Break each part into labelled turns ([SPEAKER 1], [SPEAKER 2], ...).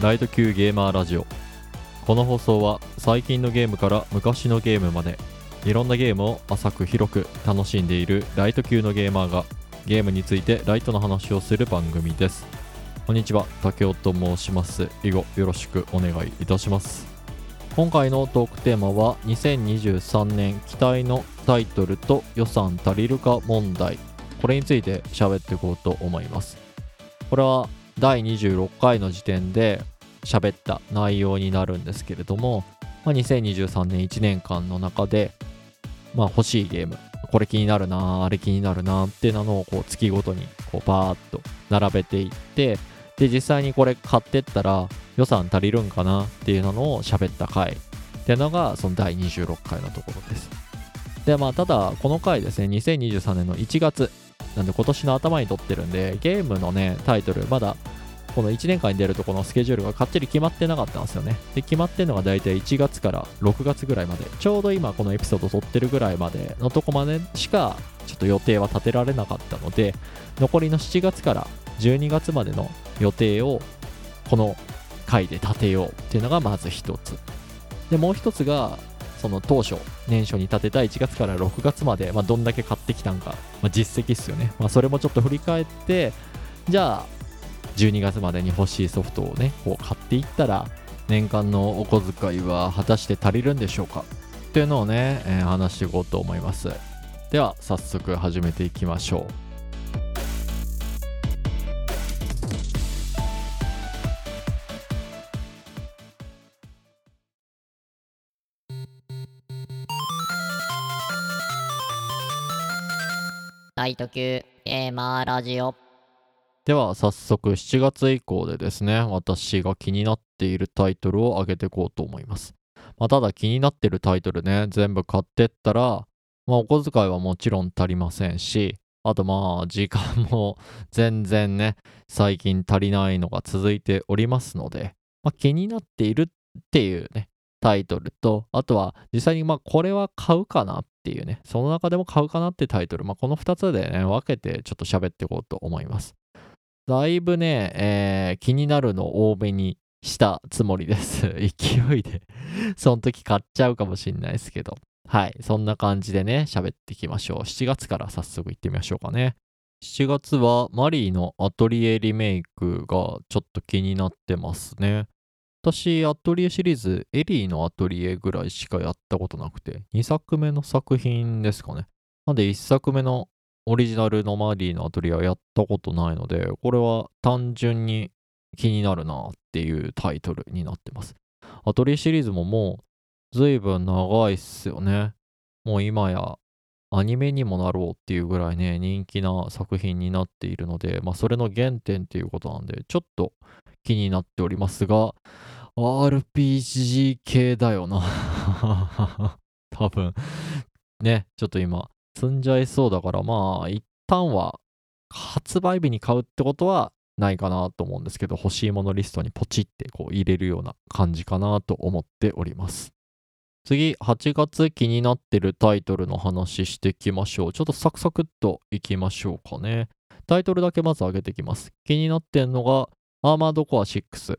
[SPEAKER 1] ライト級ゲーマーラジオ。この放送は最近のゲームから昔のゲームまでいろんなゲームを浅く広く楽しんでいるライト級のゲーマーがゲームについてライトの話をする番組です。こんにちは竹雄と申します。以後よろしくお願いいたします。今回のトークテーマは2023年期待のタイトルと予算足りるか問題。これについて喋っていこうと思います。これは第26回の時点で喋った内容になるんですけれども、まあ、2023年1年間の中で、まあ、欲しいゲームこれ気になるなあれ気になるなっていうのをこう月ごとにこうバーッと並べていってで実際にこれ買ってったら予算足りるんかなっていうのを喋った回っていうのがその第26回のところです。でまあただこの回ですね2023年の1月なんで今年の頭に撮ってるんで、ゲームのね、タイトル、まだこの1年間に出るとこのスケジュールがかっちり決まってなかったんですよね。で、決まってるのが大体1月から6月ぐらいまで、ちょうど今このエピソード撮ってるぐらいまでのとこまでしかちょっと予定は立てられなかったので、残りの7月から12月までの予定をこの回で立てようっていうのがまず一つ。で、もう一つが、その当初、年初に立てた1月から6月まで、まあ、どんだけ買ってきたんか、まあ、実績っすよね。まあ、それもちょっと振り返って、じゃあ、12月までに欲しいソフトをね、こう買っていったら、年間のお小遣いは果たして足りるんでしょうか？っていうのをね、えー、話していこうと思います。では、早速始めていきましょう。
[SPEAKER 2] ライト級ゲーマーラジオ。
[SPEAKER 1] では早速7月以降でですね私が気になっているタイトルを上げていこうと思います、まあ、ただ気になってるタイトルね全部買ってったら、まあ、お小遣いはもちろん足りませんしあとまあ時間も 全然ね最近足りないのが続いておりますので、まあ、気になっているっていうねタイトルと、あとは実際にまあこれは買うかなっっていうね、その中でも買うかなってタイトル、まあこの2つでね、分けてちょっと喋っていこうと思います。だいぶね、えー、気になるの多めにしたつもりです。勢いでその時買っちゃうかもしんないですけど。はい。そんな感じでね、喋っていきましょう。7月から早速行ってみましょうかね。7月はマリーのアトリエリメイクがちょっと気になってますね。私、アトリエシリーズ、エリーのアトリエぐらいしかやったことなくて、2作目の作品ですかね。なんで1作目のオリジナルのマリーのアトリエはやったことないので、これは単純に気になるなっていうタイトルになってます。アトリエシリーズももう随分長いっすよね。もう今やアニメにもなろうっていうぐらいね、人気な作品になっているので、まあそれの原点っていうことなんで、ちょっと気になっておりますが、RPG 系だよな 多分。ね、ちょっと今、積んじゃいそうだから、まあ、一旦は発売日に買うってことはないかなと思うんですけど、欲しいものリストにポチってこう入れるような感じかなと思っております。次、8月気になってるタイトルの話していきましょう。ちょっとサクサクっといきましょうかね。タイトルだけまず上げていきます。気になってんのが、アーマードコア6。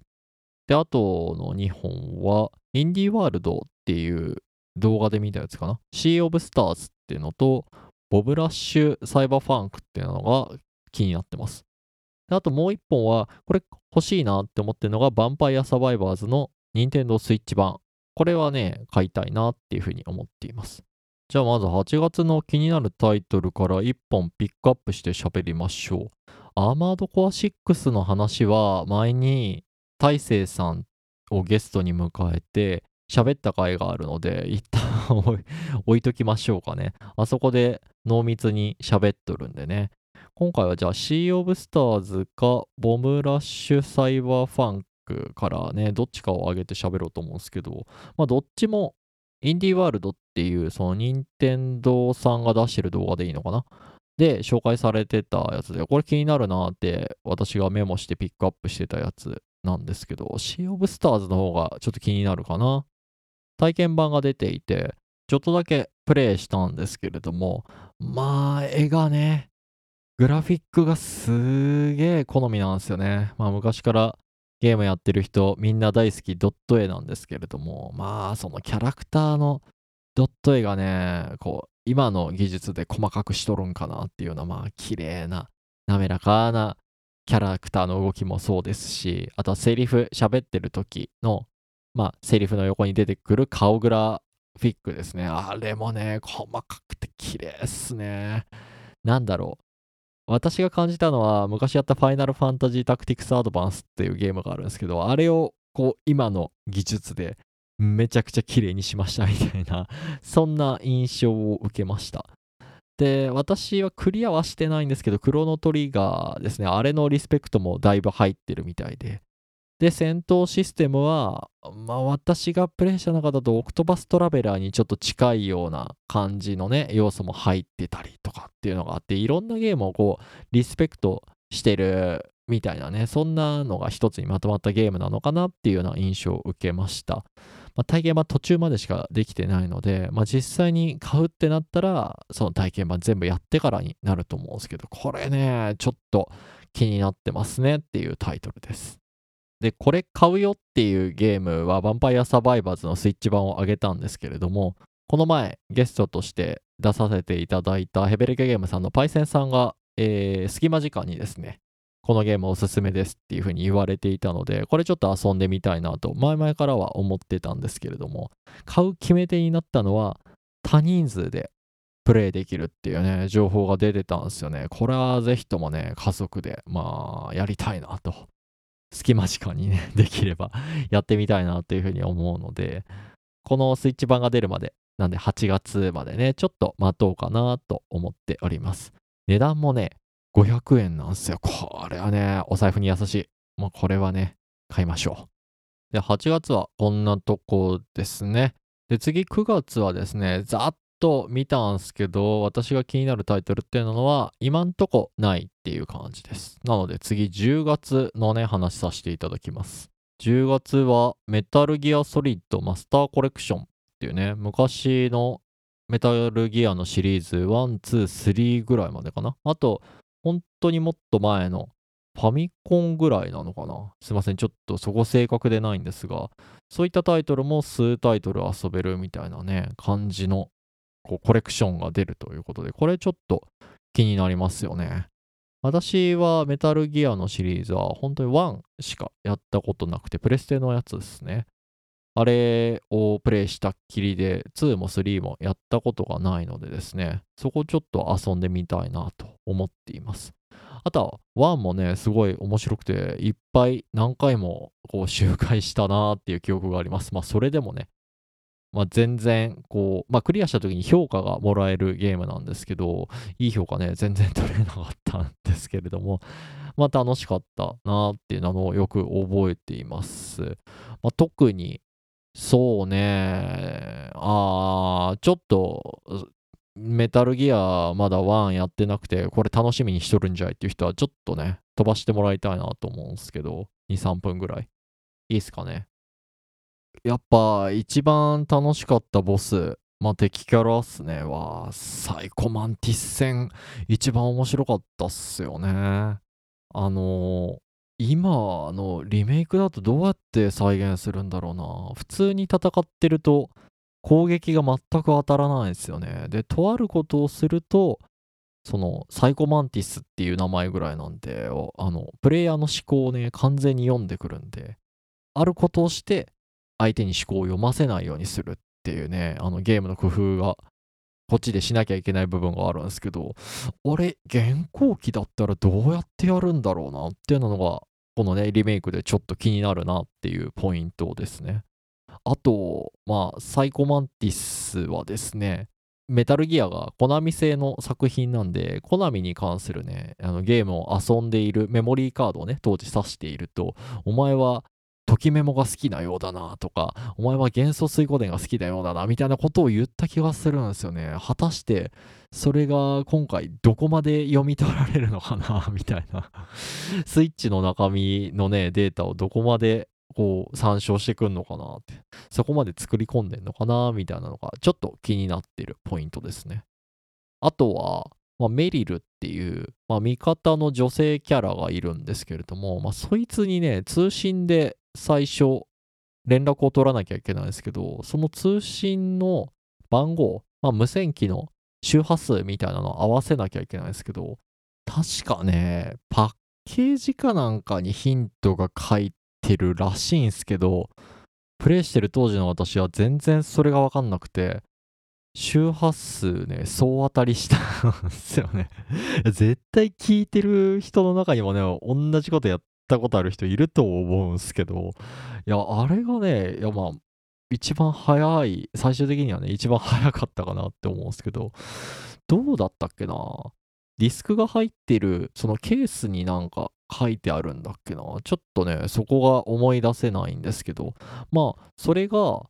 [SPEAKER 1] で、あとの2本は、インディーワールドっていう動画で見たやつかな。シー・オブ・スターズっていうのと、ボブ・ラッシュ・サイバーファンクっていうのが気になってます。であともう1本は、これ欲しいなって思ってるのが、ヴァンパイア・サバイバーズの任天堂スイッチ版。これはね、買いたいなっていうふうに思っています。じゃあまず8月の気になるタイトルから1本ピックアップして喋りましょう。アーマードコア6の話は前に大勢さんをゲストに迎えて喋った回があるので 一旦置いときましょうかね。あそこで濃密に喋っとるんでね。今回はじゃあシー・オブ・スターズかボムラッシュ・サイバーファンクからね、どっちかを上げて喋ろうと思うんですけど、まあどっちもインディーワールドっていうその任天堂さんが出してる動画でいいのかな？で紹介されてたやつで、これ気になるなって私がメモしてピックアップしてたやつなんですけど、シー・オブ・スターズの方がちょっと気になるかな。体験版が出ていて、ちょっとだけプレイしたんですけれども、まあ、絵がね、グラフィックがすげえ好みなんですよね。まあ、昔からゲームやってる人みんな大好きドット絵なんですけれどもまあそのキャラクターのドット絵がねこう今の技術で細かくしとるんかなっていうようなまあ綺麗な滑らかなキャラクターの動きもそうですしあとはセリフ喋ってる時のまあセリフの横に出てくる顔グラフィックですね。あれもね細かくて綺麗っすね。なんだろう。私が感じたのは昔やったファイナルファンタジータクティクスアドバンスっていうゲームがあるんですけどあれをこう今の技術でめちゃくちゃ綺麗にしましたみたいなそんな印象を受けました。で私はクリアはしてないんですけどクロノトリガーですね。あれのリスペクトもだいぶ入ってるみたいで。で戦闘システムはまあ私がプレイした中だとオクトバストラベラーにちょっと近いような感じのね要素も入ってたりとかっていうのがあっていろんなゲームをこうリスペクトしてるみたいなねそんなのが一つにまとまったゲームなのかなっていうような印象を受けました。まあ、体験版途中までしかできてないので、まあ、実際に買うってなったら、その体験版全部やってからになると思うんですけど、これね、ちょっと気になってますねっていうタイトルです。で、これ買うよっていうゲームは、ヴァンパイアサバイバーズのスイッチ版を上げたんですけれども、この前ゲストとして出させていただいたヘベレケゲームさんのパイセンさんが、えー、隙間時間にですね、このゲームおすすめですっていう風に言われていたので、これちょっと遊んでみたいなと、前々からは思ってたんですけれども、買う決め手になったのは、多人数でプレイできるっていうね、情報が出てたんですよね。これはぜひともね、家族で、まあ、やりたいなと。隙間時間にね、できればやってみたいなというふうに思うので、このスイッチ版が出るまで、なんで8月までね、ちょっと待とうかなと思っております。値段もね、500円なんすよ。これはね、お財布に優しい。もうこれはね、買いましょう。で、8月はこんなとこですね。で、次9月はですね、ざっと見たんすけど、私が気になるタイトルっていうのは、今んとこないっていう感じです。なので次10月のね、話させていただきます。10月はメタルギアソリッドマスターコレクションっていうね、昔のメタルギアのシリーズ1、2、3ぐらいまでかな。あと、本当にもっと前のファミコンぐらいなのかな？すいません、ちょっとそこ正確でないんですが、そういったタイトルも数タイトル遊べるみたいなね、感じのこうコレクションが出るということで、これちょっと気になりますよね。私はメタルギアのシリーズは本当に1しかやったことなくて、プレステのやつですね。あれをプレイしたっきりで、2も3もやったことがないのでですね、そこちょっと遊んでみたいなと思っています。あとは、1もね、すごい面白くて、いっぱい何回もこう周回したなーっていう記憶があります。まあ、それでもね、まあ、全然、こう、まあ、クリアした時に評価がもらえるゲームなんですけど、いい評価ね、全然取れなかったんですけれども、まあ、楽しかったなーっていうのをよく覚えています。まあ、特に、そうね。ああ、ちょっと、メタルギアまだ1やってなくて、これ楽しみにしとるんじゃいっていう人は、ちょっとね、飛ばしてもらいたいなと思うんですけど、2、3分ぐらい。いいっすかね。やっぱ、一番楽しかったボス、まあ、敵キャラっすね、は、サイコマンティス戦、一番面白かったっすよね。あの今のリメイクだとどうやって再現するんだろうな。普通に戦ってると攻撃が全く当たらないですよね。で、とあることをすると、そのサイコマンティスっていう名前ぐらいなんで、あの、プレイヤーの思考をね、完全に読んでくるんで、あることをして相手に思考を読ませないようにするっていうね、あのゲームの工夫がこっちでしなきゃいけない部分があるんですけど、あれ、現行機だったらどうやってやるんだろうなっていうのがこのね、リメイクでちょっと気になるなっていうポイントですね。あと、まあ、サイコマンティスはですね、メタルギアがコナミ製の作品なんで、コナミに関するね、あのゲームを遊んでいるメモリーカードをね、当時指していると、お前はときメモが好きなようだなとか、お前は元素水湖伝が好きなようだなみたいなことを言った気がするんですよね。果たしてそれが今回どこまで読み取られるのかなみたいな。スイッチの中身のね、データをどこまでこう参照してくんのかなって。そこまで作り込んでんのかなみたいなのがちょっと気になってるポイントですね。あとは、まあ、メリルっていう、まあ、味方の女性キャラがいるんですけれども、まあ、そいつにね、通信で最初、連絡を取らなきゃいけないんですけど、その通信の番号、まあ、無線機の周波数みたいなのを合わせなきゃいけないですけど、確かね、パッケージかなんかにヒントが書いてるらしいんですけど、プレイしてる当時の私は全然それがわかんなくて、周波数ね、総当たりしたんですよね。絶対聞いてる人の中にもね、同じことやったことある人いると思うんですけど、いや、あれがね、いや、まあ、一番早い、最終的にはね、一番早かったかなって思うんですけど、どうだったっけな？ディスクが入ってる、そのケースになんか書いてあるんだっけな？ちょっとね、そこが思い出せないんですけど、まあ、それが、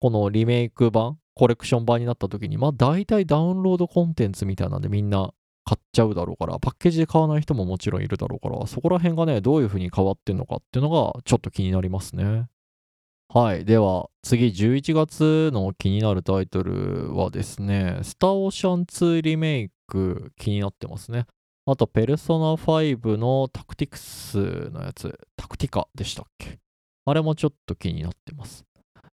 [SPEAKER 1] このリメイク版、コレクション版になった時に、まあ大体ダウンロードコンテンツみたいなんでみんな買っちゃうだろうから、パッケージで買わない人ももちろんいるだろうから、そこら辺がね、どういう風に変わってんのかっていうのがちょっと気になりますね。はい。では、次、11月の気になるタイトルはですね、スターオーシャン2リメイク気になってますね。あと、ペルソナ5のタクティクスのやつ、タクティカでしたっけ？あれもちょっと気になってます。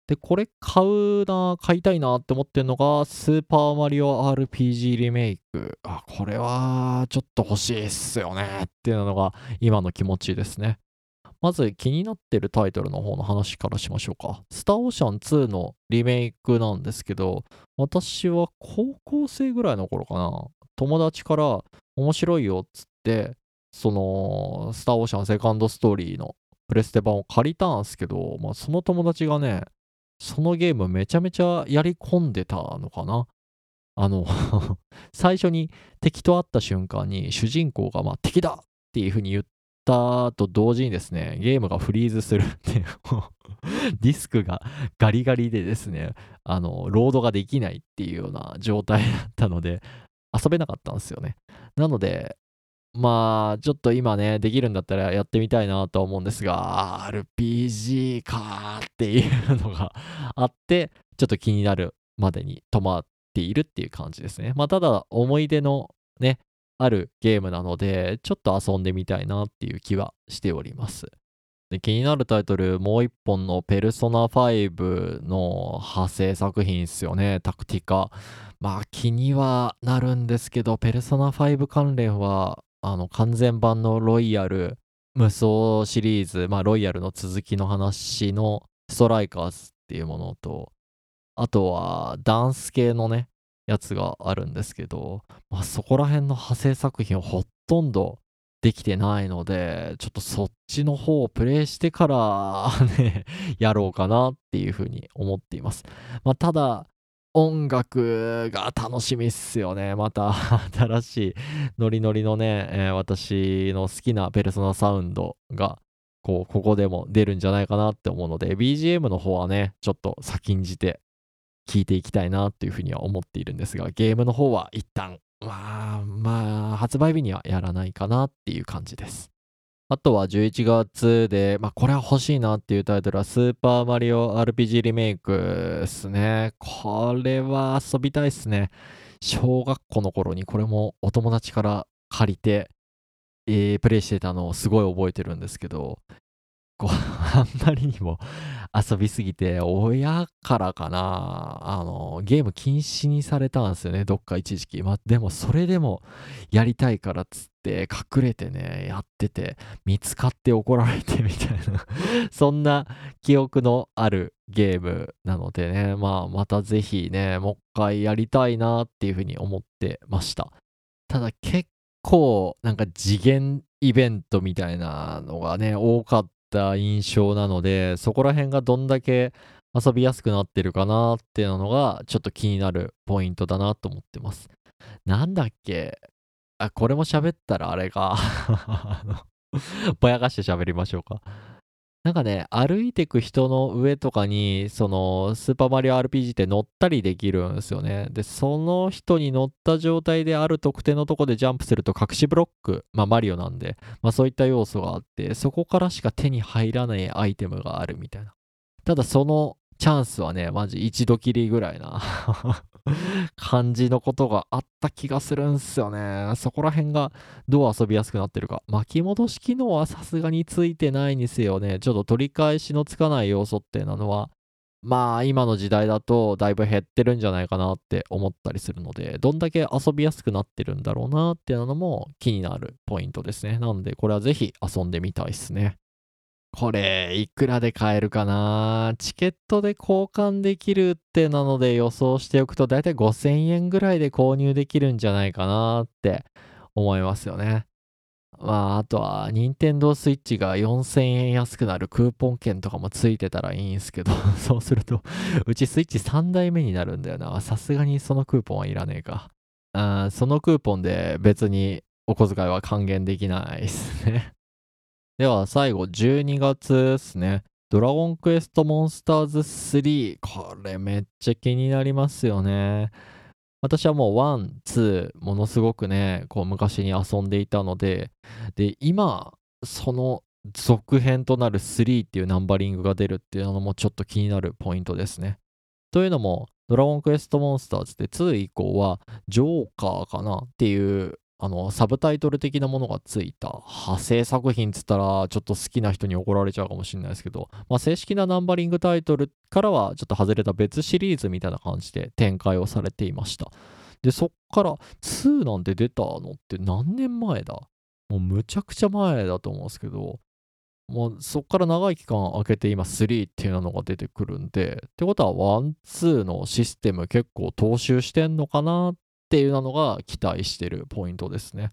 [SPEAKER 1] で、これ買うな、買いたいなって思ってるのが、スーパーマリオ RPG リメイク。あ、これはちょっと欲しいっすよねっていうのが今の気持ちですね。まず気になってるタイトルの方の話からしましょうか。スターオーシャン2のリメイクなんですけど、私は高校生ぐらいの頃かな、友達から面白いよっつって、その、スターオーシャンセカンドストーリーのプレステ版を借りたんですけど、まあ、その友達がね、そのゲームめちゃめちゃやり込んでたのかな。あの 最初に敵と会った瞬間に主人公がまあ敵だっていう風に言ったと同時にですね、ゲームがフリーズするっていう、ディスクがガリガリでですね、あの、ロードができないっていうような状態だったので、遊べなかったんですよね。なので、まあ、ちょっと今ね、できるんだったらやってみたいなと思うんですが、RPG かーっていうのが あって、ちょっと気になるまでに止まっているっていう感じですね。まあ、ただ、思い出のね、あるゲームなので、ちょっと遊んでみたいなっていう気はしております。で気になるタイトル、もう一本のペルソナ5の派生作品ですよね、タクティカ。まあ気にはなるんですけど、ペルソナ5関連は、あの完全版のロイヤル、無双シリーズ、まあロイヤルの続きの話のストライカーズっていうものと、あとはダンス系のね、やつがあるんですけど、まあ、そこら辺の派生作品はほとんどできてないので、ちょっとそっちの方をプレイしてからね、やろうかなっていうふうに思っています。まあ、ただ、音楽が楽しみっすよね。また 新しいノリノリのね、えー私の好きなペルソナサウンドが、こう、ここでも出るんじゃないかなって思うので、BGM の方はね、ちょっと先んじて聞いていきたいなっていうふうには思っているんですが、ゲームの方は一旦、まあ、まあ、発売日にはやらないかなっていう感じです。あとは11月で、まあこれは欲しいなっていうタイトルはスーパーマリオ RPG リメイクですね。これは遊びたいっすね。小学校の頃にこれもお友達から借りて、えープレイしてたのをすごい覚えてるんですけど、こう、あんまりにも遊びすぎて、親からかな、あの、ゲーム禁止にされたんですよね、どっか一時期。まあ、でもそれでもやりたいからっつって、隠れてね、やってて、見つかって怒られてみたいな、そんな記憶のあるゲームなのでね、まあ、またぜひね、もう一回やりたいなっていうふうに思ってました。ただ結構、なんか次元イベントみたいなのがね、多かった印象なので、そこら辺がどんだけ遊びやすくなってるかなっていうのが、ちょっと気になるポイントだなと思ってます。なんだっけ？あ、これも喋ったらあれか。ぼやかして喋りましょうか。なんかね、歩いてく人の上とかに、その、スーパーマリオ RPG って乗ったりできるんですよね。で、その人に乗った状態である特定のとこでジャンプすると隠しブロック、まあマリオなんで、まあそういった要素があって、そこからしか手に入らないアイテムがあるみたいな。ただそのチャンスはね、マジ一度きりぐらいな 感じのことがあった気がするんすよね。そこら辺がどう遊びやすくなってるか。巻き戻し機能はさすがについてないにせよね。ちょっと取り返しのつかない要素っていうのは、まあ今の時代だとだいぶ減ってるんじゃないかなって思ったりするので、どんだけ遊びやすくなってるんだろうなっていうのも気になるポイントですね。なのでこれはぜひ遊んでみたいっすね。これ、いくらで買えるかな？チケットで交換できるってなので予想しておくと、だいたい5000円ぐらいで購入できるんじゃないかなって思いますよね。まあ、あとは、任天堂 switch が4000円安くなるクーポン券とかもついてたらいいんすけど、そうすると、うちスイッチ3代目になるんだよな。さすがにそのクーポンはいらねえか。あそのクーポンで別にお小遣いは還元できないですね。では最後12月ですね。ドラゴンクエストモンスターズ3。これめっちゃ気になりますよね。私はもう1、2、ものすごくね、こう昔に遊んでいたので、で、今、その続編となる3っていうナンバリングが出るっていうのもちょっと気になるポイントですね。というのも、ドラゴンクエストモンスターズで2以降は、ジョーカーかなっていうあの、サブタイトル的なものがついた派生作品っつったら、ちょっと好きな人に怒られちゃうかもしれないですけど、まあ、正式なナンバリングタイトルからはちょっと外れた別シリーズみたいな感じで展開をされていました。で、そっから2なんて出たのって何年前だ？もうむちゃくちゃ前だと思うんですけど、もうそっから長い期間空けて今3っていうのが出てくるんで、ってことは1、2のシステム結構踏襲してんのかなっっていうのが期待してるポイントですね。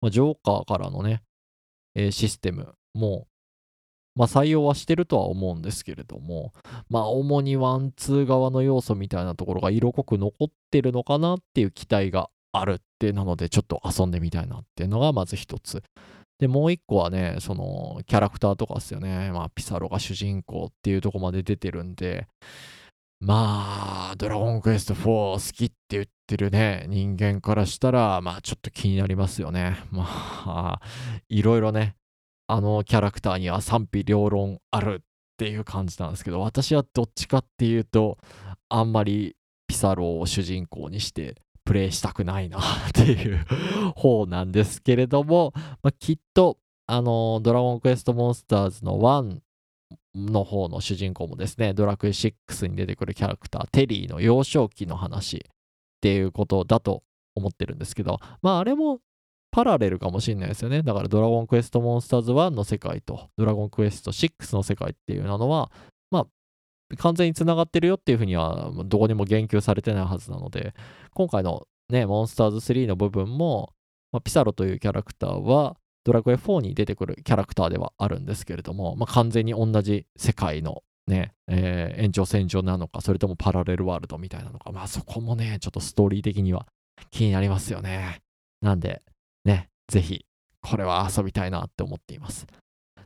[SPEAKER 1] まあ、ジョーカーからのね、えー、システムも、まあ、採用はしてるとは思うんですけれども、まあ、主にワン、ツー側の要素みたいなところが色濃く残ってるのかなっていう期待があるってなので、ちょっと遊んでみたいなっていうのがまず一つ。で、もう一個はね、その、キャラクターとかですよね。まあ、ピサロが主人公っていうとこまで出てるんで、まあ、ドラゴンクエスト4好きって言っってるね、人間からしたら、まあちょっと気になりますよね。まあ、いろいろね、あのキャラクターには賛否両論あるっていう感じなんですけど、私はどっちかっていうと、あんまりピサロを主人公にしてプレイしたくないな っていう方なんですけれども、まあ、きっと、あの、ドラゴンクエストモンスターズの1の方の主人公もですね、ドラクエ6に出てくるキャラクター、テリーの幼少期の話っていうことだと思ってるんですけど、まああれもパラレルかもしれないですよね。だからドラゴンクエストモンスターズ1の世界とドラゴンクエスト6の世界っていうのは、まあ完全につながってるよっていうふうにはどこにも言及されてないはずなので、今回のね、モンスターズ3の部分も、まあ、ピサロというキャラクターは、ドラクエ4に出てくるキャラクターではあるんですけれども、まあ、完全に同じ世界のね、えー、延長線上なのか、それともパラレルワールドみたいなのか、まあそこもね、ちょっとストーリー的には気になりますよね。なんで、ね、ぜひ、これは遊びたいなって思っています。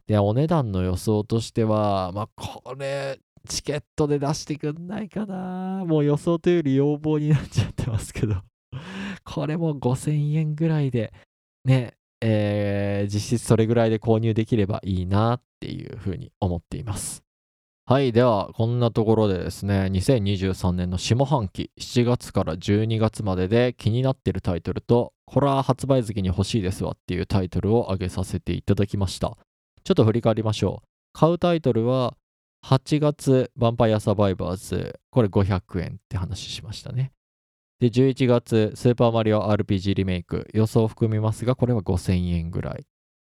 [SPEAKER 1] で、お値段の予想としては、まあこれ、チケットで出してくんないかな。もう予想というより要望になっちゃってますけど、これも5000円ぐらいで、ね、えー、実質それぐらいで購入できればいいなっていうふうに思っています。はい。では、こんなところでですね、2023年の下半期、7月から12月までで気になってるタイトルと、これは発売月に欲しいですわっていうタイトルを挙げさせていただきました。ちょっと振り返りましょう。買うタイトルは、8月、ヴァンパイアサバイバーズ、これ500円って話しましたね。で、11月、スーパーマリオ RPG リメイク、予想を含みますが、これは5000円ぐらい。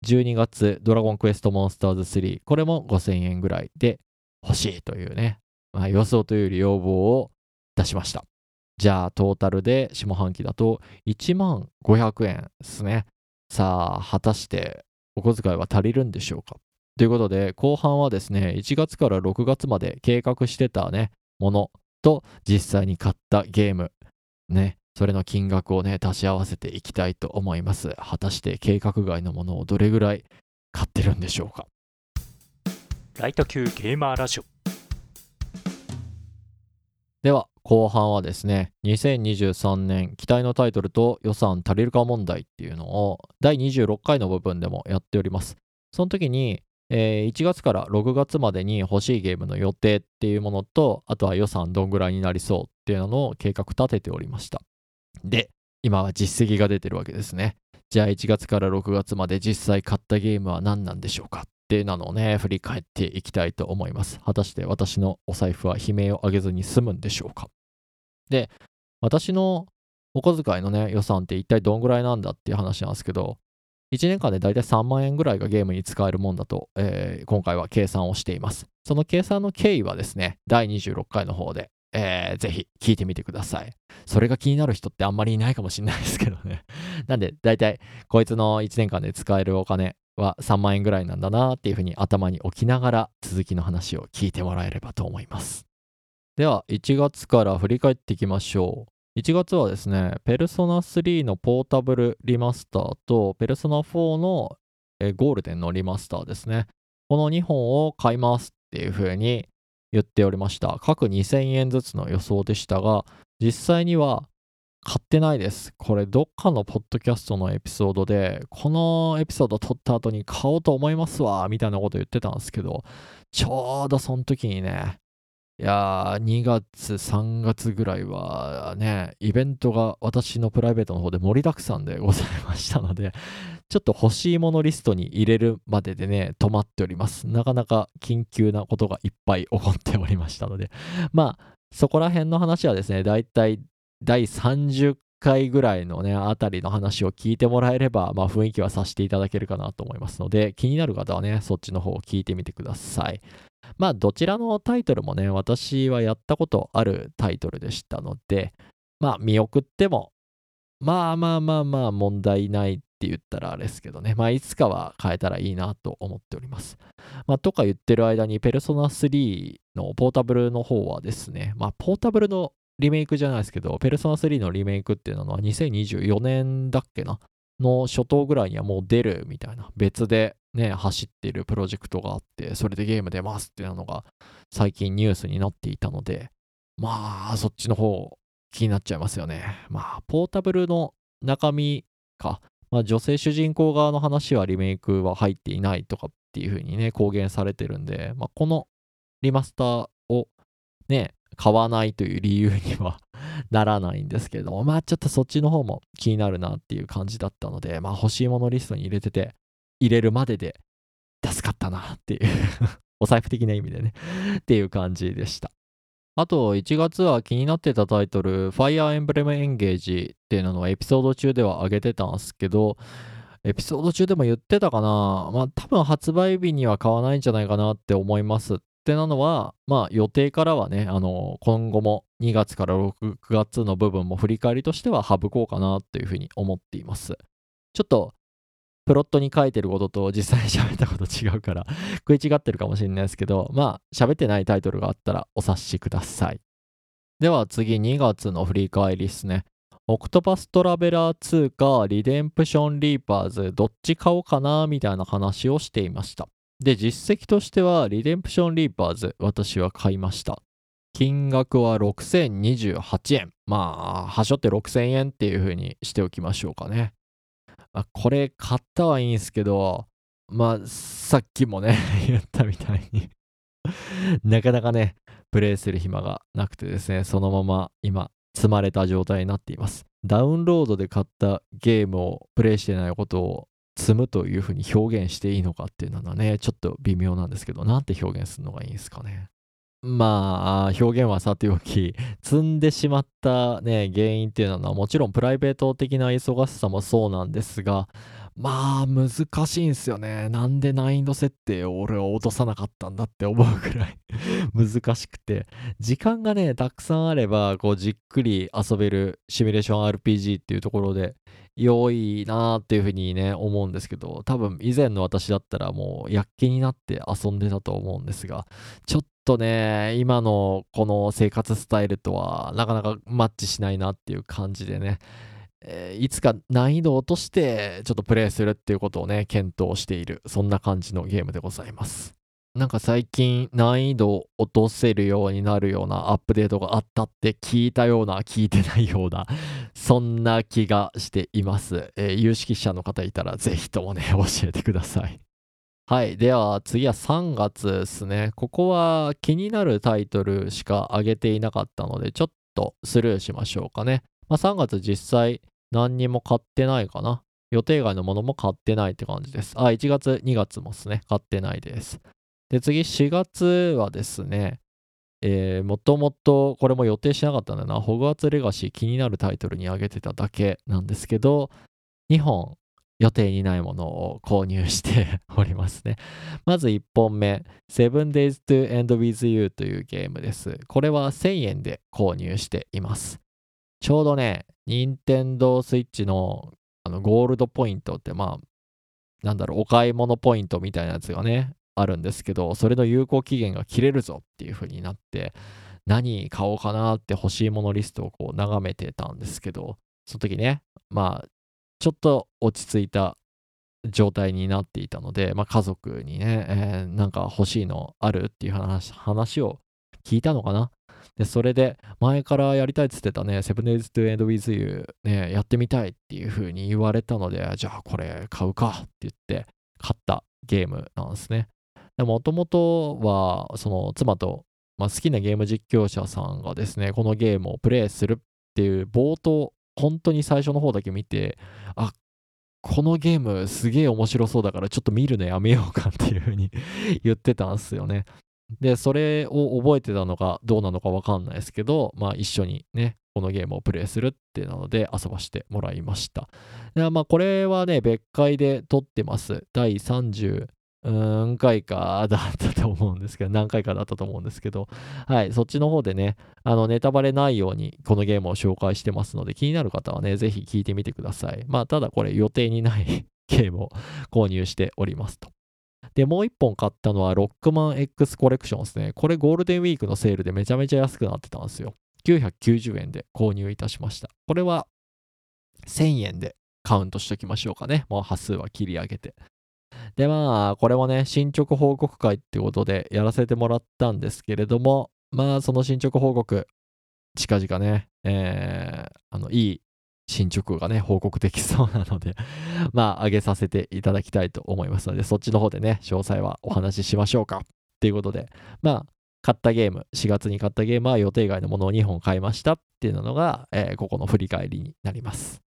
[SPEAKER 1] 12月、ドラゴンクエストモンスターズ3、これも5000円ぐらいで欲しいというね、まあ、予想というより要望を出しました。じゃあ、トータルで下半期だと1万500円ですね。さあ、果たしてお小遣いは足りるんでしょうか？ということで、後半はですね、1月から6月まで計画してたね、ものと実際に買ったゲームね、それの金額をね、足し合わせていきたいと思います。果たして計画外のものをどれぐらい買ってるんでしょうか？
[SPEAKER 3] ライト級ゲーマーラジオ。
[SPEAKER 1] では、後半はですね、2023年期待のタイトルと予算足りるか問題っていうのを第26回の部分でもやっております。その時に、えー、1月から6月までに欲しいゲームの予定っていうものと、あとは予算どんぐらいになりそうっていうのを計画立てておりました。で、今は実績が出てるわけですね。じゃあ1月から6月まで実際買ったゲームは何なんでしょうか？っていうのをね、振り返っていきたいと思います。果たして私のお財布は悲鳴を上げずに済むんでしょうか？で、私のお小遣いのね、予算って一体どんぐらいなんだっていう話なんですけど、1年間でだいたい3万円ぐらいがゲームに使えるもんだと、えー今回は計算をしています。その計算の経緯はですね、第26回の方で、えーぜひ聞いてみてください。それが気になる人ってあんまりいないかもしれないですけどね。なんで、だいたいこいつの1年間で使えるお金は3万円ぐらいなんだなっていうふうに頭に置きながら続きの話を聞いてもらえればと思います。では、1月から振り返っていきましょう。1月はですね、ペルソナ3のポータブルリマスターと、ペルソナ4のゴールデンのリマスターですね。この2本を買いますっていう風に言っておりました。各2000円ずつの予想でしたが、実際には買ってないです。これどっかのポッドキャストのエピソードで、このエピソード撮った後に買おうと思いますわ、みたいなこと言ってたんですけど、ちょうどその時にね、いやー、2月、3月ぐらいはね、イベントが私のプライベートの方で盛りだくさんでございましたので、ちょっと欲しいものリストに入れるまででね、止まっております。なかなか緊急なことがいっぱい起こっておりましたので、まあ、そこら辺の話はですね、だいたい第30回ぐらいのね、あたりの話を聞いてもらえれば、まあ雰囲気はさせていただけるかなと思いますので、気になる方はね、そっちの方を聞いてみてください。まあ、どちらのタイトルもね、私はやったことあるタイトルでしたので、まあ、見送っても、まあまあまあまあ、問題ないって言ったらあれですけどね、まあ、いつかは変えたらいいなと思っております。まあ、とか言ってる間に、ペルソナ3のポータブルの方はですね、まあ、ポータブルのリメイクじゃないですけど、ペルソナ3のリメイクっていうのは2024年だっけなの初頭ぐらいにはもう出るみたいな、別でね、走っているプロジェクトがあって、それでゲーム出ますっていうのが最近ニュースになっていたので、まあ、そっちの方気になっちゃいますよね。まあ、ポータブルの中身か、まあ、女性主人公側の話はリメイクは入っていないとかっていう風にね、公言されてるんで、まあ、このリマスターをね、買わないという理由には ならないんですけれども、まあちょっとそっちの方も気になるなっていう感じだったので、まあ欲しいものリストに入れてて、入れるまでで助かったなっていう お財布的な意味でねっていう感じでした。あと、1月は気になってたタイトル、Fire Emblem Engage っていうのをエピソード中では上げてたんですけど、エピソード中でも言ってたかなまあ多分発売日には買わないんじゃないかなって思います。ってなのは、まあ予定からはね、あの、今後も2月から6月の部分も振り返りとしては省こうかなっていうふうに思っています。ちょっと、プロットに書いてることと実際に喋ったこと違うから 食い違ってるかもしれないですけど、まあ喋ってないタイトルがあったらお察しください。では次2月の振り返りですね。オクトパストラベラー2かリデンプションリーパーズどっち買おうかなみたいな話をしていました。で、実績としてはリデンプションリーパーズ私は買いました。金額は6028円。まあ、はしょって6000円っていう風にしておきましょうかね。あこれ買ったはいいんですけど、まあ、さっきもね、言ったみたいになかなかね、プレイする暇がなくてですね、そのまま今、積まれた状態になっています。ダウンロードで買ったゲームをプレイしてないことを積むというふうに表現していいのかっていうのはね、ちょっと微妙なんですけど、なんて表現するのがいいんですかね。まあ、表現はさておき、積んでしまったね、原因っていうのはもちろんプライベート的な忙しさもそうなんですが、まあ、難しいんすよね。なんで難易度設定を俺は落とさなかったんだって思うくらい 難しくて、時間がね、たくさんあれば、こう、じっくり遊べるシミュレーション RPG っていうところで、良いなーっていうふうにね、思うんですけど、多分以前の私だったらもう、躍起になって遊んでたと思うんですが、ちょっととね、今のこの生活スタイルとは、なかなかマッチしないなっていう感じでね、えーいつか難易度を落としてちょっとプレイするっていうことをね検討している。そんな感じのゲームでございます。なんか最近難易度を落とせるようになるようなアップデートがあったって聞いたような聞いてないような そんな気がしています、えー有識者の方いたらぜひともね 教えてください。はい。では、次は3月ですね。ここは気になるタイトルしか上げていなかったので、ちょっとスルーしましょうかね。まあ、3月実際何にも買ってないかな。予定外のものも買ってないって感じです。あ、1月、2月もですね、買ってないです。で、次、4月はですね、えー、もともとこれも予定しなかったんだな、ホグワーツレガシー気になるタイトルに挙げてただけなんですけど、2本予定にないものを購入して おりますね。まず1本目、Seven Days to End With You というゲームです。これは1000円で購入しています。ちょうどね、任天堂 switch ののゴールドポイントって、まあ、なんだろう、お買い物ポイントみたいなやつがね、あるんですけど、それの有効期限が切れるぞっていう風になって、何買おうかなって欲しいものリストをこう眺めてたんですけど、その時ね、まあ、ちょっと落ち着いた状態になっていたので、まあ、家族にね、えーなんか欲しいのあるっていう話話を聞いたのかな。で、それで、前からやりたいっつってたね、Seven Days to End With You、ね、やってみたいっていう風に言われたので、じゃあこれ買うかって言って買ったゲームなんですね。もともとは、その妻と、まあ、好きなゲーム実況者さんがですね、このゲームをプレイするっていう冒頭、本当に最初の方だけ見て、あこのゲームすげえ面白そうだからちょっと見るのやめようかっていう風に 言ってたんすよね。で、それを覚えてたのかどうなのかわかんないですけど、まあ一緒にね、このゲームをプレイするってなので遊ばしてもらいました。でまあこれはね、別回で撮ってます。第30回か だったと思うんですけど、何回かだったと思うんですけど、はい、そっちの方でね、あのネタバレないようにこのゲームを紹介してますので、気になる方はね、ぜひ聞いてみてください。まあ、ただこれ予定にない ゲームを購入しておりますと。で、もう一本買ったのは、ロックマン X コレクションですね。これゴールデンウィークのセールでめちゃめちゃ安くなってたんですよ。990円で購入いたしました。これは1000円でカウントしときましょうかね。もう端数は切り上げて。で、まあ、これもね、進捗報告会ってことでやらせてもらったんですけれども、まあ、その進捗報告、近々ね、えーあの、いい進捗がね、報告できそうなので、まあ、上げさせていただきたいと思いますので、そっちの方でね、詳細はお話ししましょうか。っていうことで、まあ、買ったゲーム、4月に買ったゲームは予定外のものを2本買いましたっていうのが、えーここの振り返りになります。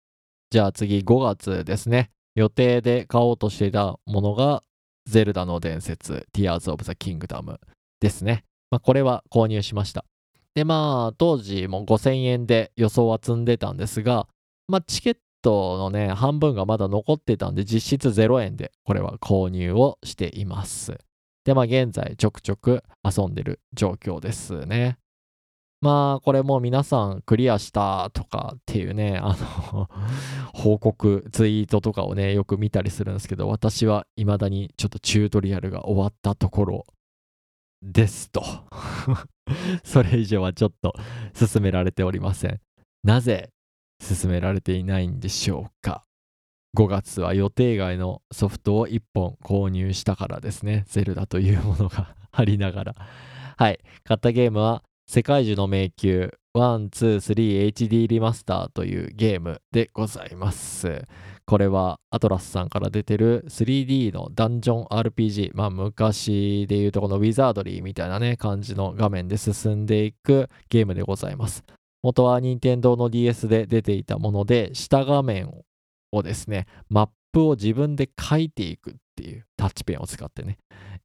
[SPEAKER 1] じゃあ次、5月ですね。予定で買おうとしていたものが、ゼルダの伝説、Tears of the Kingdom ですね。まあ、これは購入しました。で、まあ、当時も5000円で予想は積んでたんですが、まあ、チケットのね、半分がまだ残ってたんで、実質0円でこれは購入をしています。で、まあ、現在ちょくちょく遊んでる状況ですね。まあ、これも皆さんクリアしたとかっていうね、あの、報告、ツイートとかをね、よく見たりするんですけど、私は未だにちょっとチュートリアルが終わったところですと。それ以上はちょっと進められておりません。なぜ進められていないんでしょうか。5月は予定外のソフトを1本購入したからですね。ゼルダというものがありながら。はい。買ったゲームは世界中の迷宮 1,2,3HD リマスターというゲームでございます。これはアトラスさんから出てる 3D のダンジョン RPG。まあ昔でいうとこのウィザードリーみたいなね感じの画面で進んでいくゲームでございます。元は任天堂の DS で出ていたもので、下画面をですね、マップを自分で書いていくていうタッチペンを使ってね、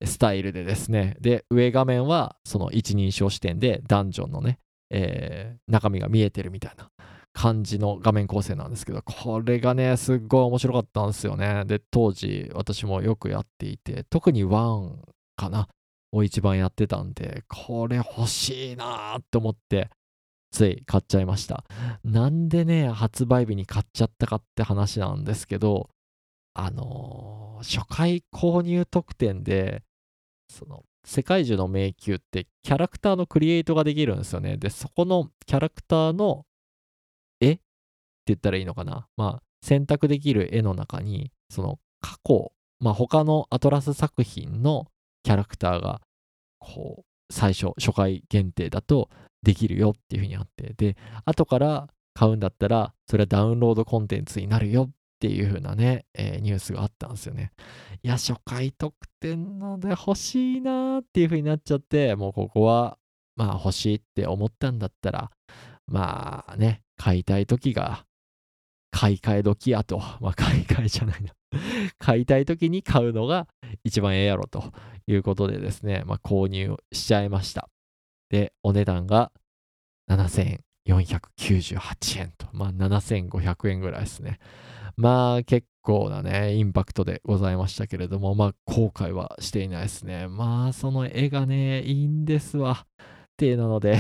[SPEAKER 1] スタイルでですね、で、上画面はその一人称視点でダンジョンのね、えー中身が見えてるみたいな感じの画面構成なんですけど、これがね、すっごい面白かったんですよね。で、当時私もよくやっていて、特に1かな、を一番やってたんで、これ欲しいなーって思って、つい買っちゃいました。なんでね、発売日に買っちゃったかって話なんですけど、あのー初回購入特典で、その、世界中の迷宮ってキャラクターのクリエイトができるんですよね。で、そこのキャラクターの絵って言ったらいいのかな。まあ、選択できる絵の中に、その過去、まあ他のアトラス作品のキャラクターが、こう、最初、初回限定だとできるよっていうふうにあって、で、後から買うんだったら、それはダウンロードコンテンツになるよっていう風なね、えーニュースがあったんですよね。いや、初回特典ので欲しいなっていう風になっちゃって、もうここは、まあ欲しいって思ったんだったら、まあね、買いたい時が買い替え時やと。まあ買い替えじゃないな。買いたい時に買うのが一番ええやろということでですね、まあ購入しちゃいました。で、お値段が7498円と。まあ7500円ぐらいですね。まあ結構なね、インパクトでございましたけれども、まあ後悔はしていないですね。まあその絵がね、いいんですわ。定なので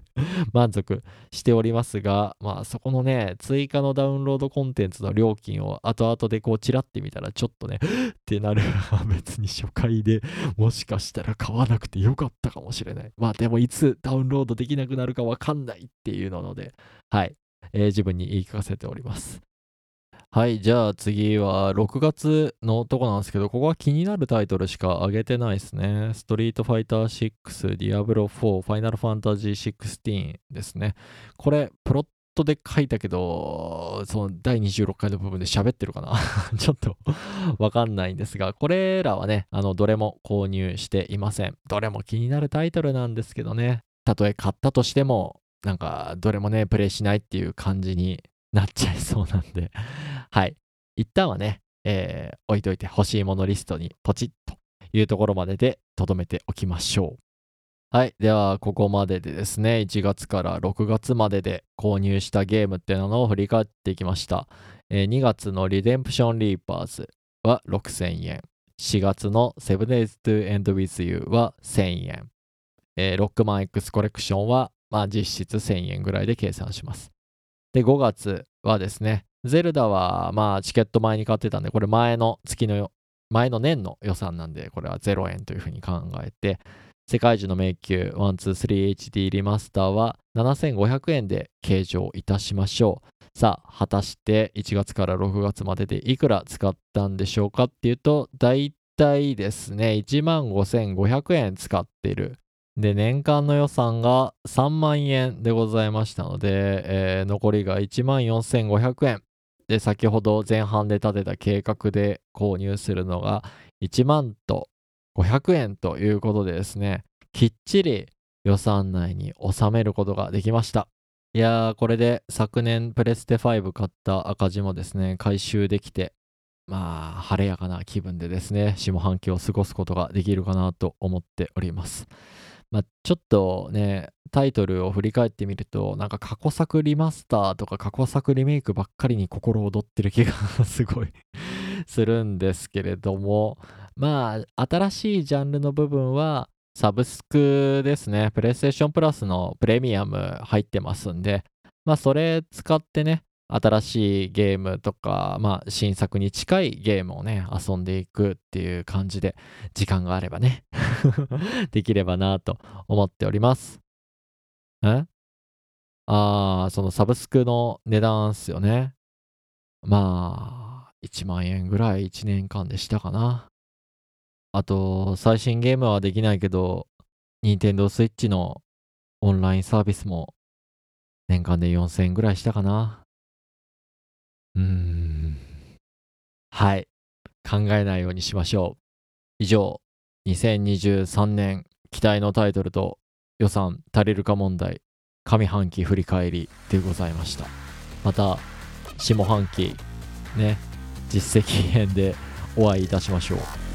[SPEAKER 1] 満足しておりますが、まあそこのね、追加のダウンロードコンテンツの料金を後々でこうチラってみたらちょっとね、ってなる 別に初回でもしかしたら買わなくてよかったかもしれない。まあでもいつダウンロードできなくなるかわかんないっていうので、はい、えー、自分に言い聞かせております。はい、じゃあ次は6月のとこなんですけど、ここは気になるタイトルしか上げてないですね。ストリートファイター6、ディアブロ4、ファイナルファンタジー16ですね。これ、プロットで書いたけど、その第26回の部分で喋ってるかな？ちょっとわかんないんですが、これらはね、あの、どれも購入していません。どれも気になるタイトルなんですけどね。たとえ買ったとしても、なんか、どれもね、プレイしないっていう感じになっちゃいそうなんではい。一旦はね、えー、置いといて欲しいものリストにポチッというところまででとどめておきましょう。はい。では、ここまででですね、1月から6月までで購入したゲームっていうのを振り返っていきました。えー、2月のリデンプションリーパーズは6000円。4月の 7days to end with you は1000円。えー、ロックマン X コレクションは、まあ、実質1000円ぐらいで計算します。で、5月はですね、ゼルダはまあチケット前に買ってたんで、これ前の月の、前の年の予算なんで、これは0円というふうに考えて、世界中の迷宮 123HD リマスターは7500円で計上いたしましょう。さあ、果たして1月から6月まででいくら使ったんでしょうかっていうと、だいたいですね、1万5500円使ってるで、年間の予算が3万円でございましたので、えー、残りが1万4500円。で、先ほど前半で立てた計画で購入するのが1万と500円ということでですね、きっちり予算内に収めることができました。いやー、これで昨年プレステ5買った赤字もですね、回収できて、まあ、晴れやかな気分でですね、下半期を過ごすことができるかなと思っております。まあ、ちょっとね、タイトルを振り返ってみると、なんか過去作リマスターとか過去作リメイクばっかりに心躍ってる気がすごい するんですけれども、まあ、新しいジャンルの部分は、サブスクですね。プレイステーションプラスのプレミアム入ってますんで、まあ、それ使ってね、新しいゲームとか、まあ、新作に近いゲームをね、遊んでいくっていう感じで、時間があればね できればなと思っております。え？ああ、そのサブスクの値段っすよね。まあ、1万円ぐらい1年間でしたかな。あと、最新ゲームはできないけど、任天堂 switch のオンラインサービスも年間で4000円ぐらいしたかな。はい。考えないようにしましょう。以上、2023年期待のタイトルと予算足りるか問題上半期振り返りでございました。また、下半期、ね、実績編でお会いいたしましょう。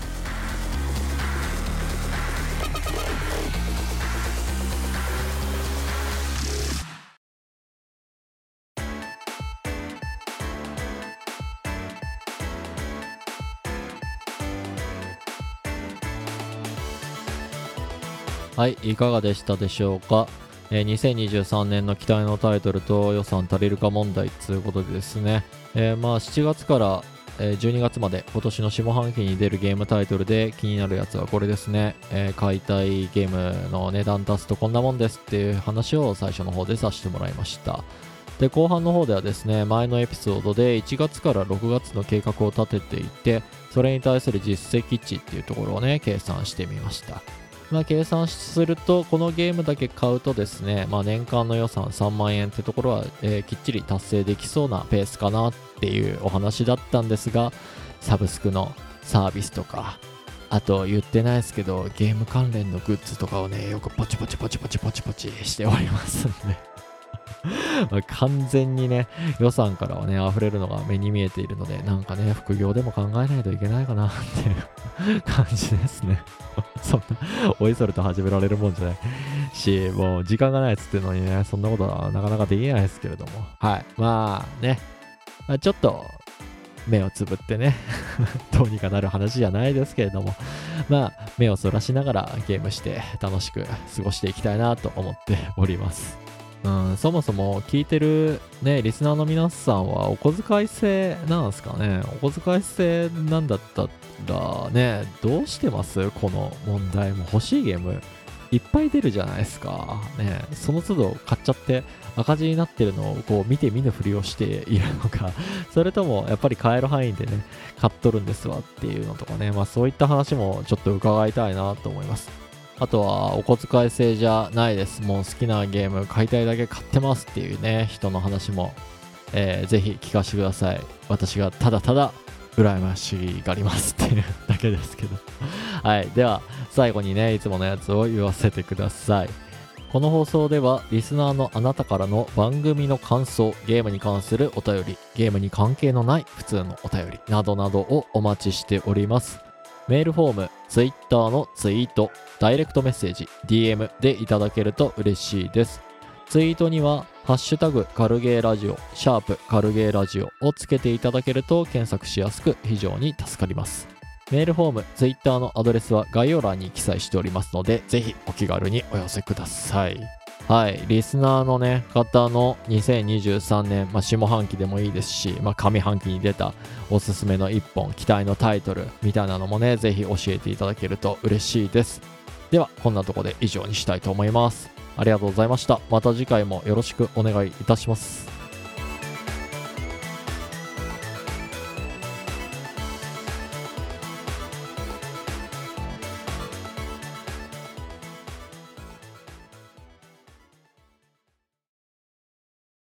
[SPEAKER 1] はい、いかがでしたでしょうか？えー、2023年の期待のタイトルと予算足りるか問題ということでですね、えー、まあ7月から、12月まで今年の下半期に出るゲームタイトルで気になるやつはこれですね、えー、買いたいゲームの値段足すとこんなもんですっていう話を最初の方でさせてもらいました。で後半の方ではですね前のエピソードで1月から6月の計画を立てていてそれに対する実績値っていうところをね計算してみましたまあ、計算すると、このゲームだけ買うとですね、まあ、年間の予算3万円ってところは、えー、きっちり達成できそうなペースかなっていうお話だったんですが、サブスクのサービスとか、あと言ってないですけど、ゲーム関連のグッズとかをね、よくポチポチポチポチポチポチしておりますんで。完全にね、予算からはね、溢れるのが目に見えているので、なんかね、副業でも考えないといけないかなっていう感じですね。そんな、おいそれと始められるもんじゃないし、もう時間がないっつってのにね、そんなことはなかなかできないですけれども。はい。まあね、まあ、ちょっと、目をつぶってね、どうにかなる話じゃないですけれども、まあ、目をそらしながらゲームして楽しく過ごしていきたいなと思っております。うん、そもそも聞いてるね、リスナーの皆さんはお小遣い制なんですかね？お小遣い制なんだったらね、どうしてます？この問題も欲しいゲーム。いっぱい出るじゃないですか。ね、その都度買っちゃって赤字になってるのをこう見て見ぬふりをしているのか、それともやっぱり買える範囲でね、買っとるんですわっていうのとかね、まあそういった話もちょっと伺いたいなと思います。あとはお小遣い制じゃないです。もう好きなゲーム買いたいだけ買ってますっていうね、人の話も、えーぜひ聞かせてください。私がただただ羨ましがりますっていうだけですけど。はい。では、最後にね、いつものやつを言わせてください。この放送ではリスナーのあなたからの番組の感想、ゲームに関するお便り、ゲームに関係のない普通のお便りなどなどをお待ちしております。メールフォーム、ツイッターのツイート、ダイレクトメッセージ、DM でいただけると嬉しいです。ツイートには、ハッシュタグカルゲーラジオ、シャープカルゲーラジオをつけていただけると検索しやすく非常に助かります。メールフォーム、ツイッターのアドレスは概要欄に記載しておりますので、ぜひお気軽にお寄せください。はい、リスナーのね、方の2023年、まあ、下半期でもいいですし、まあ、上半期に出たおすすめの一本、期待のタイトルみたいなのもね、ぜひ教えていただけると嬉しいです。では、こんなとこで以上にしたいと思います。ありがとうございました。また次回もよろしくお願いいたします。